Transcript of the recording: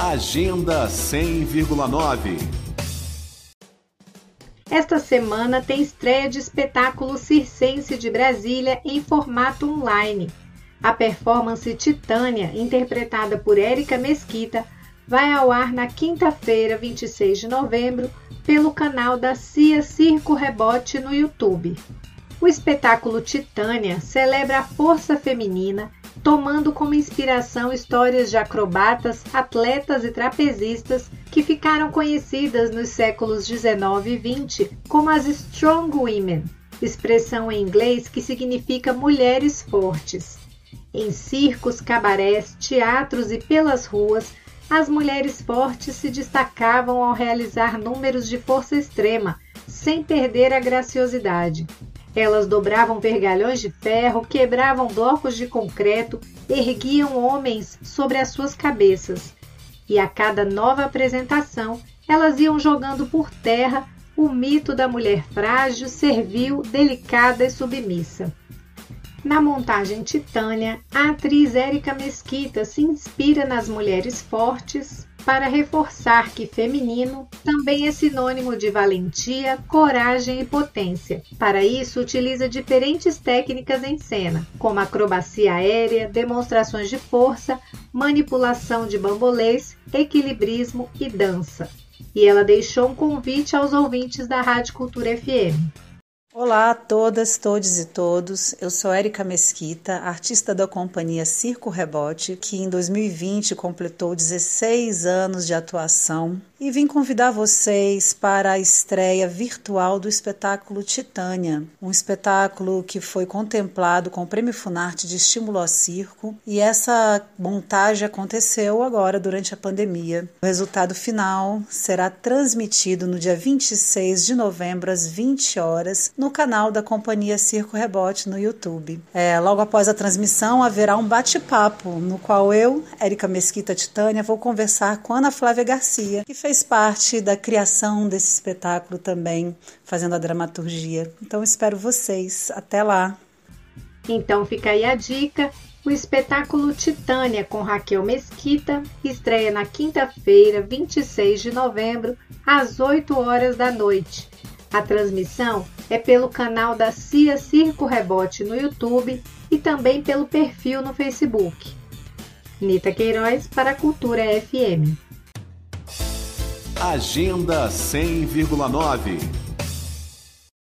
Agenda 100,9 Esta semana tem estreia de espetáculo circense de Brasília em formato online. A performance Titânia, interpretada por Érica Mesquita, vai ao ar na quinta-feira, 26 de novembro, pelo canal da Cia Circo Rebote no YouTube. O espetáculo Titânia celebra a força feminina, tomando como inspiração histórias de acrobatas, atletas e trapezistas que ficaram conhecidas nos séculos 19 e 20 como as Strong Women, expressão em inglês que significa mulheres fortes. Em circos, cabarés, teatros e pelas ruas, as mulheres fortes se destacavam ao realizar números de força extrema, sem perder a graciosidade. Elas dobravam vergalhões de ferro, quebravam blocos de concreto, erguiam homens sobre as suas cabeças. E a cada nova apresentação, elas iam jogando por terra o mito da mulher frágil, servil, delicada e submissa. Na montagem Titânia, a atriz Érica Mesquita se inspira nas mulheres fortes, para reforçar que feminino também é sinônimo de valentia, coragem e potência. Para isso, utiliza diferentes técnicas em cena, como acrobacia aérea, demonstrações de força, manipulação de bambolês, equilibrismo e dança. E ela deixou um convite aos ouvintes da Rádio Cultura FM. Olá a todas, todos e todos. Eu sou Érica Mesquita, artista da companhia Circo Rebote, que em 2020 completou 16 anos de atuação e vim convidar vocês para a estreia virtual do espetáculo Titânia, um espetáculo que foi contemplado com o Prêmio Funarte de Estímulo ao Circo e essa montagem aconteceu agora durante a pandemia. O resultado final será transmitido no dia 26 de novembro às 20 horas no canal da Companhia Circo Rebote no YouTube. É, logo após a transmissão haverá um bate-papo no qual eu, Érica Mesquita Titânia, vou conversar com Ana Flávia Garcia, que fez parte da criação desse espetáculo também, fazendo a dramaturgia. Então espero vocês. Até lá. Então fica aí a dica. O espetáculo Titânia com Raquel Mesquita estreia na quinta-feira, 26 de novembro, às 8 horas da noite. A transmissão é pelo canal da Cia Circo Rebote no YouTube e também pelo perfil no Facebook. Nita Queiroz para a Cultura FM. Agenda 100,9